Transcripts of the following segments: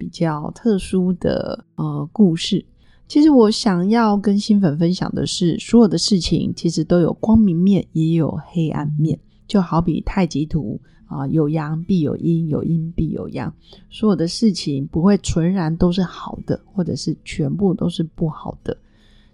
比较特殊的呃故事。其实我想要跟新粉分享的是，所有的事情其实都有光明面，也有黑暗面。就好比太极图啊，有阳必有阴，有阴必有阳。所有的事情不会纯然都是好的，或者是全部都是不好的。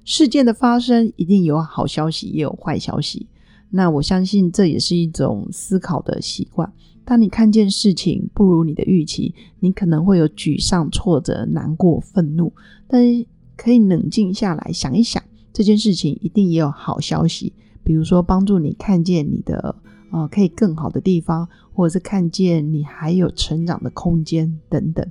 事件的发生一定有好消息，也有坏消息。那我相信这也是一种思考的习惯。当你看见事情不如你的预期，你可能会有沮丧、挫折、难过、愤怒，但是可以冷静下来想一想，这件事情一定也有好消息，比如说帮助你看见你的呃可以更好的地方，或者是看见你还有成长的空间等等。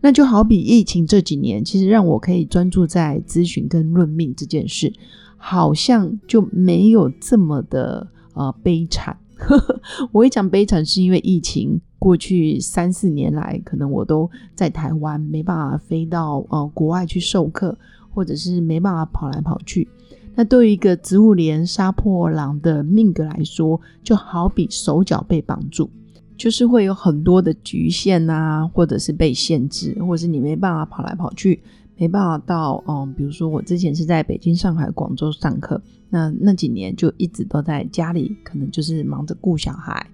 那就好比疫情这几年，其实让我可以专注在咨询跟论命这件事，好像就没有这么的呃悲惨。我一讲悲惨，是因为疫情过去三四年来，可能我都在台湾，没办法飞到呃国外去授课，或者是没办法跑来跑去。那对于一个植物连杀破狼的命格来说，就好比手脚被绑住，就是会有很多的局限啊，或者是被限制，或者是你没办法跑来跑去。没办法到，嗯，比如说我之前是在北京、上海、广州上课，那那几年就一直都在家里，可能就是忙着顾小孩，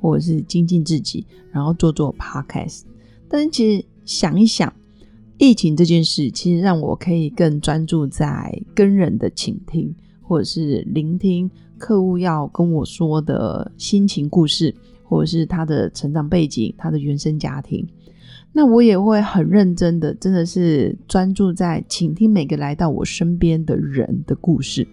或者是精进自己，然后做做 podcast。但是其实想一想，疫情这件事，其实让我可以更专注在跟人的倾听，或者是聆听客户要跟我说的心情故事，或者是他的成长背景、他的原生家庭。那我也会很认真的，真的是专注在倾听每个来到我身边的人的故事。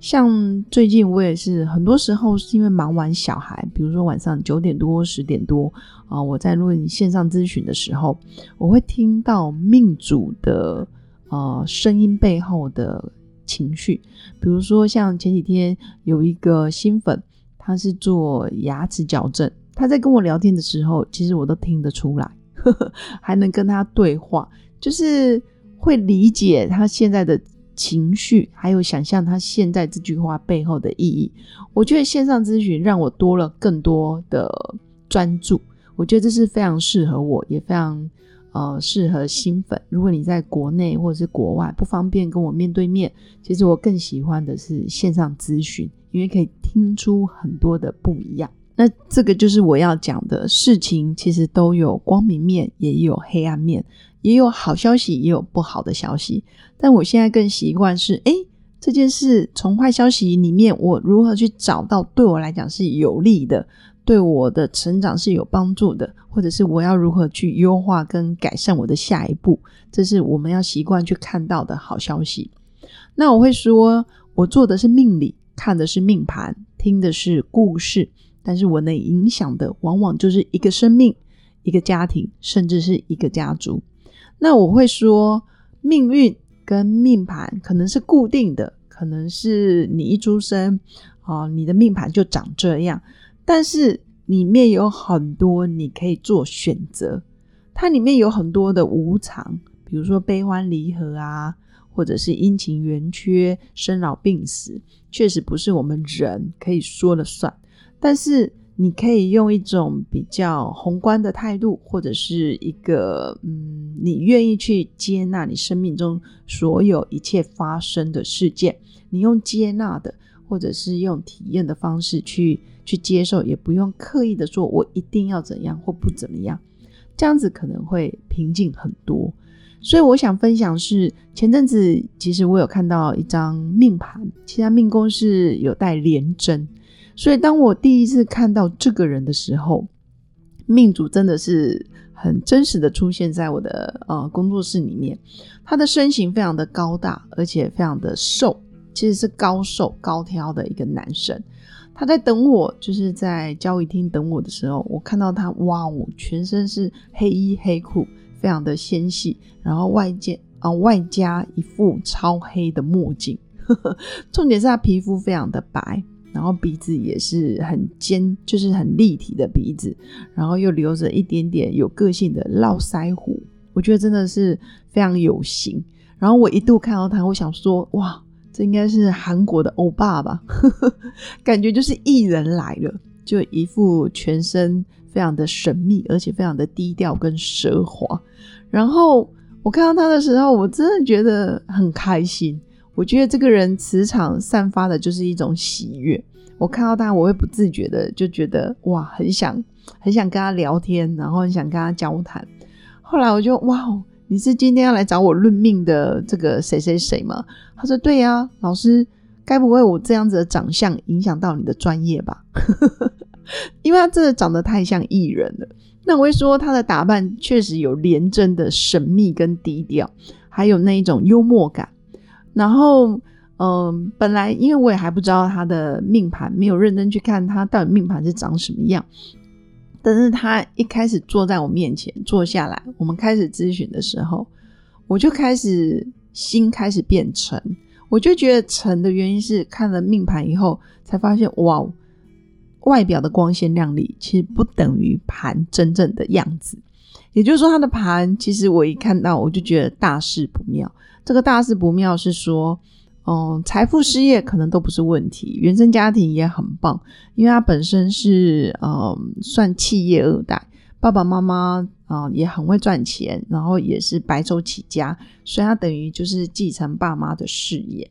像最近我也是，很多时候是因为忙完小孩，比如说晚上九点多、十点多啊，我在论线上咨询的时候，我会听到命主的呃声音背后的情绪。比如说像前几天有一个新粉，他是做牙齿矫正，他在跟我聊天的时候，其实我都听得出来。还能跟他对话，就是会理解他现在的情绪，还有想象他现在这句话背后的意义。我觉得线上咨询让我多了更多的专注，我觉得这是非常适合我，也非常呃适合新粉。如果你在国内或者是国外不方便跟我面对面，其实我更喜欢的是线上咨询，因为可以听出很多的不一样。那这个就是我要讲的事情，其实都有光明面，也有黑暗面，也有好消息，也有不好的消息。但我现在更习惯是，哎，这件事从坏消息里面，我如何去找到对我来讲是有利的，对我的成长是有帮助的，或者是我要如何去优化跟改善我的下一步，这是我们要习惯去看到的好消息。那我会说，我做的是命理，看的是命盘，听的是故事。但是我能影响的，往往就是一个生命、一个家庭，甚至是一个家族。那我会说，命运跟命盘可能是固定的，可能是你一出生啊，你的命盘就长这样。但是里面有很多你可以做选择，它里面有很多的无常，比如说悲欢离合啊，或者是阴晴圆缺、生老病死，确实不是我们人可以说了算。但是你可以用一种比较宏观的态度，或者是一个嗯，你愿意去接纳你生命中所有一切发生的事件，你用接纳的，或者是用体验的方式去去接受，也不用刻意的说我一定要怎样或不怎么样，这样子可能会平静很多。所以我想分享是前阵子其实我有看到一张命盘，其他命宫是有带连针。所以，当我第一次看到这个人的时候，命主真的是很真实的出现在我的呃工作室里面。他的身形非常的高大，而且非常的瘦，其实是高瘦高挑的一个男生。他在等我，就是在交易厅等我的时候，我看到他，哇哦，全身是黑衣黑裤，非常的纤细，然后外件啊，外加一副超黑的墨镜。重点是他皮肤非常的白，然后鼻子也是很尖，就是很立体的鼻子，然后又留着一点点有个性的络腮胡。我觉得真的是非常有型。然后我一度看到他，我想说，哇，这应该是韩国的欧巴吧？感觉就是艺人来了，就一副全身非常的神秘，而且非常的低调跟奢华。然后我看到他的时候，我真的觉得很开心。我觉得这个人磁场散发的就是一种喜悦。我看到他，我会不自觉的就觉得哇，很想很想跟他聊天，然后很想跟他交谈。后来我就哇，你是今天要来找我论命的这个谁谁谁吗？他说对呀，老师，该不会我这样子的长相影响到你的专业吧？因为他真的长得太像艺人了。那我会说他的打扮确实有廉贞的神秘跟低调，还有那一种幽默感。然后，嗯，本来因为我也还不知道他的命盘，没有认真去看他到底命盘是长什么样。但是他一开始坐在我面前坐下来，我们开始咨询的时候，我就开始心开始变沉。我就觉得沉的原因是看了命盘以后，才发现哇，外表的光鲜亮丽其实不等于盘真正的样子。也就是说，他的盘其实我一看到我就觉得大事不妙。这个大事不妙是说，嗯，财富、事业可能都不是问题，原生家庭也很棒，因为他本身是嗯算企业二代，爸爸妈妈啊也很会赚钱，然后也是白手起家，所以他等于就是继承爸妈的事业。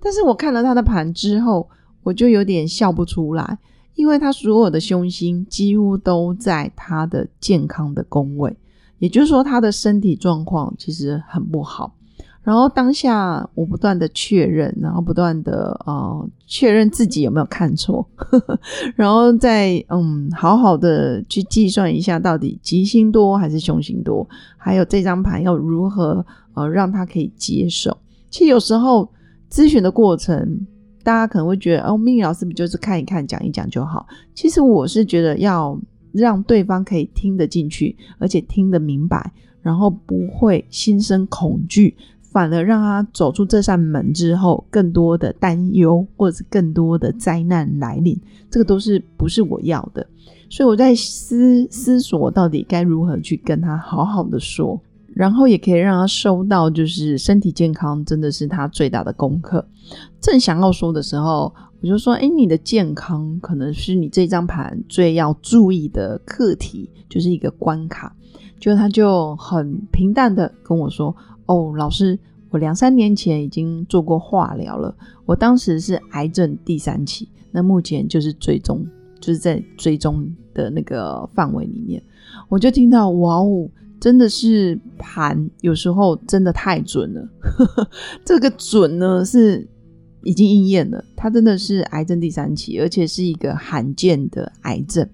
但是我看了他的盘之后，我就有点笑不出来，因为他所有的凶星几乎都在他的健康的宫位，也就是说他的身体状况其实很不好。然后当下我不断的确认，然后不断的呃确认自己有没有看错，然后再嗯好好的去计算一下到底吉星多还是凶星多，还有这张盘要如何呃让他可以接受。其实有时候咨询的过程，大家可能会觉得哦，命理老师不就是看一看讲一讲就好？其实我是觉得要让对方可以听得进去，而且听得明白，然后不会心生恐惧。反而让他走出这扇门之后，更多的担忧或者是更多的灾难来临，这个都是不是我要的。所以我在思思索到底该如何去跟他好好的说，然后也可以让他收到，就是身体健康真的是他最大的功课。正想要说的时候，我就说：“哎，你的健康可能是你这张盘最要注意的课题，就是一个关卡。”就他就很平淡的跟我说。哦，老师，我两三年前已经做过化疗了，我当时是癌症第三期，那目前就是追踪，就是在追踪的那个范围里面，我就听到哇哦，真的是盘有时候真的太准了，这个准呢是已经应验了，它真的是癌症第三期，而且是一个罕见的癌症，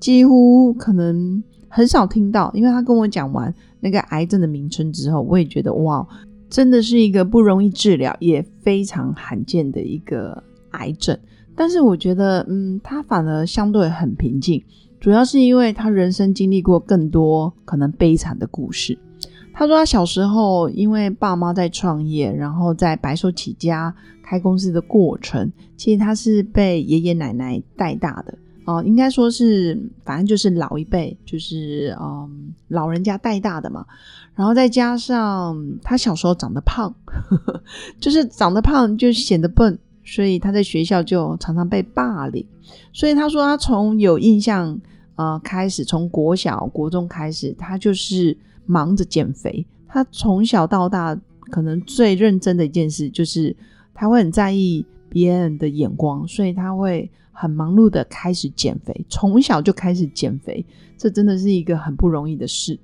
几乎可能。很少听到，因为他跟我讲完那个癌症的名称之后，我也觉得哇，真的是一个不容易治疗，也非常罕见的一个癌症。但是我觉得，嗯，他反而相对很平静，主要是因为他人生经历过更多可能悲惨的故事。他说他小时候因为爸妈在创业，然后在白手起家开公司的过程，其实他是被爷爷奶奶带大的。哦，应该说是，反正就是老一辈，就是嗯，老人家带大的嘛。然后再加上他小时候长得胖，就是长得胖就显得笨，所以他在学校就常常被霸凌。所以他说他从有印象呃开始，从国小、国中开始，他就是忙着减肥。他从小到大，可能最认真的一件事就是他会很在意别人的眼光，所以他会。很忙碌的开始减肥，从小就开始减肥，这真的是一个很不容易的事。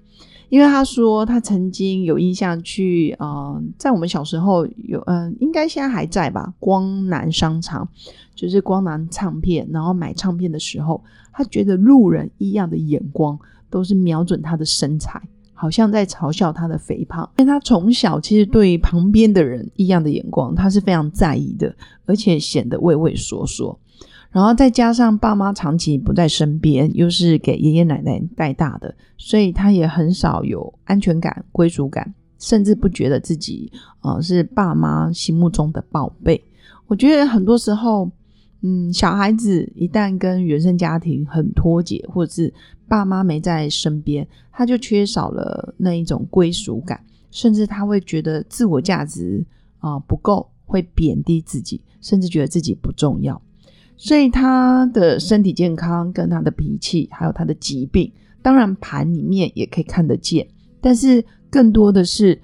因为他说他曾经有印象去，呃，在我们小时候有，嗯，应该现在还在吧？光南商场就是光南唱片，然后买唱片的时候，他觉得路人异样的眼光都是瞄准他的身材，好像在嘲笑他的肥胖。因为他从小其实对旁边的人异样的眼光，他是非常在意的，而且显得畏畏缩缩。然后再加上爸妈长期不在身边，又是给爷爷奶奶带大的，所以他也很少有安全感、归属感。甚至不觉得自己呃是爸妈心目中的宝贝。我觉得很多时候，嗯，小孩子一旦跟原生家庭很脱节，或者是爸妈没在身边，他就缺少了那一种归属感，甚至他会觉得自我价值啊不够，会贬低自己，甚至觉得自己不重要。所以他的身体健康跟他的脾气，还有他的疾病，当然盘里面也可以看得见，但是更多的是。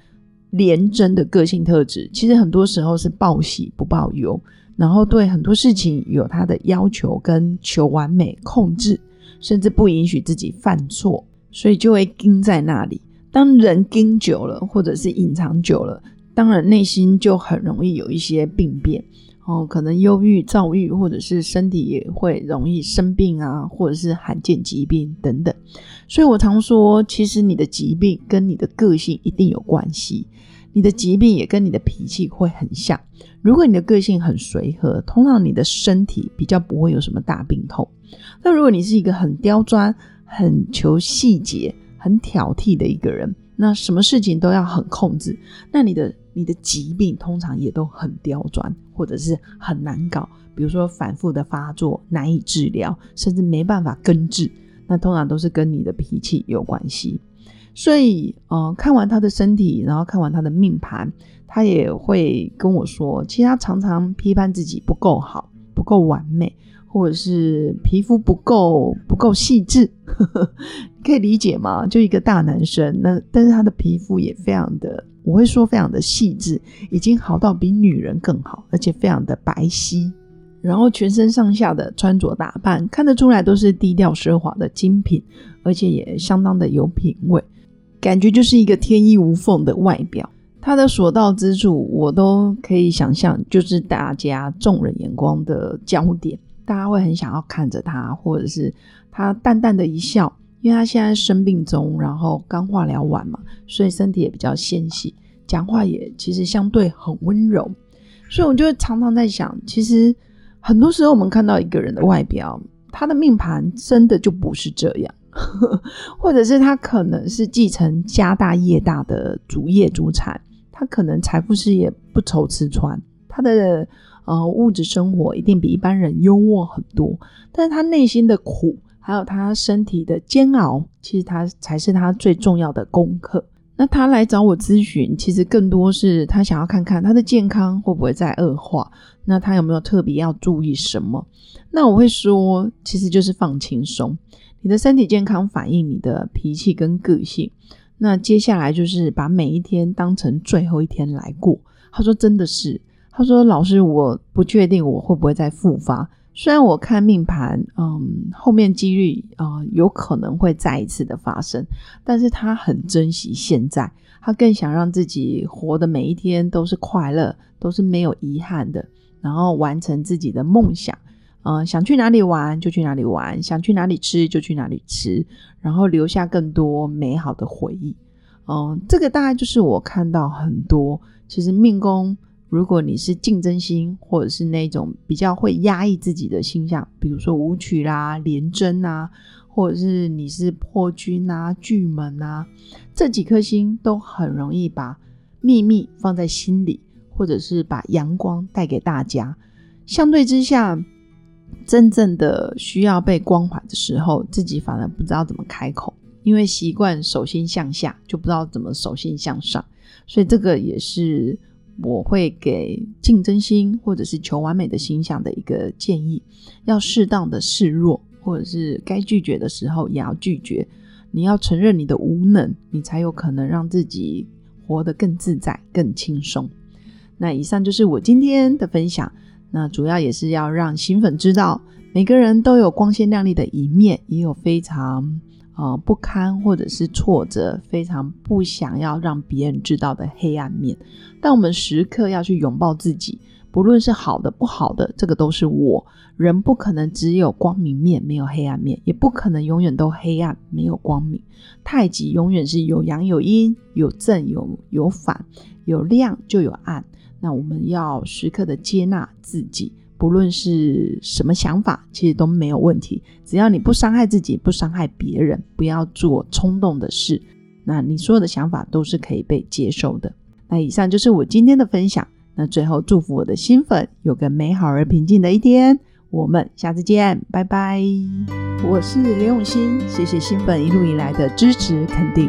廉贞的个性特质，其实很多时候是报喜不报忧，然后对很多事情有他的要求跟求完美、控制，甚至不允许自己犯错，所以就会盯在那里。当人盯久了，或者是隐藏久了，当然内心就很容易有一些病变。哦，可能忧郁、躁郁，或者是身体也会容易生病啊，或者是罕见疾病等等。所以我常说，其实你的疾病跟你的个性一定有关系，你的疾病也跟你的脾气会很像。如果你的个性很随和，通常你的身体比较不会有什么大病痛。那如果你是一个很刁钻、很求细节、很挑剔的一个人，那什么事情都要很控制，那你的。你的疾病通常也都很刁钻，或者是很难搞，比如说反复的发作难以治疗，甚至没办法根治，那通常都是跟你的脾气有关系。所以，呃，看完他的身体，然后看完他的命盘，他也会跟我说，其实他常常批判自己不够好，不够完美。或者是皮肤不够不够细致，可以理解吗？就一个大男生，那但是他的皮肤也非常的，我会说非常的细致，已经好到比女人更好，而且非常的白皙。然后全身上下的穿着打扮看得出来都是低调奢华的精品，而且也相当的有品味，感觉就是一个天衣无缝的外表。他的所到之处，我都可以想象，就是大家众人眼光的焦点。大家会很想要看着他，或者是他淡淡的一笑，因为他现在生病中，然后刚化疗完嘛，所以身体也比较纤细，讲话也其实相对很温柔，所以我就常常在想，其实很多时候我们看到一个人的外表，他的命盘真的就不是这样，或者是他可能是继承家大业大的主业主产，他可能财富事业不愁吃穿，他的。呃，物质生活一定比一般人优渥很多，但是他内心的苦，还有他身体的煎熬，其实他才是他最重要的功课。那他来找我咨询，其实更多是他想要看看他的健康会不会再恶化，那他有没有特别要注意什么？那我会说，其实就是放轻松，你的身体健康反映你的脾气跟个性。那接下来就是把每一天当成最后一天来过。他说，真的是。他说：“老师，我不确定我会不会再复发。虽然我看命盘，嗯，后面几率啊有可能会再一次的发生，但是他很珍惜现在，他更想让自己活的每一天都是快乐，都是没有遗憾的，然后完成自己的梦想。嗯，想去哪里玩就去哪里玩，想去哪里吃就去哪里吃，然后留下更多美好的回忆。嗯，这个大概就是我看到很多，其实命宫。”如果你是竞争心，或者是那种比较会压抑自己的星象，比如说舞曲啦、廉贞啊，或者是你是破军啊、巨门啊，这几颗星都很容易把秘密放在心里，或者是把阳光带给大家。相对之下，真正的需要被关怀的时候，自己反而不知道怎么开口，因为习惯手心向下，就不知道怎么手心向上，所以这个也是。我会给竞争心或者是求完美的形象的一个建议，要适当的示弱，或者是该拒绝的时候也要拒绝。你要承认你的无能，你才有可能让自己活得更自在、更轻松。那以上就是我今天的分享。那主要也是要让新粉知道，每个人都有光鲜亮丽的一面，也有非常。呃，不堪或者是挫折，非常不想要让别人知道的黑暗面，但我们时刻要去拥抱自己，不论是好的不好的，这个都是我。人不可能只有光明面，没有黑暗面，也不可能永远都黑暗没有光明。太极永远是有阳有阴，有正有有反，有亮就有暗。那我们要时刻的接纳自己。不论是什么想法，其实都没有问题。只要你不伤害自己，不伤害别人，不要做冲动的事，那你所有的想法都是可以被接受的。那以上就是我今天的分享。那最后祝福我的新粉有个美好而平静的一天。我们下次见，拜拜。我是刘永新，谢谢新粉一路以来的支持肯定。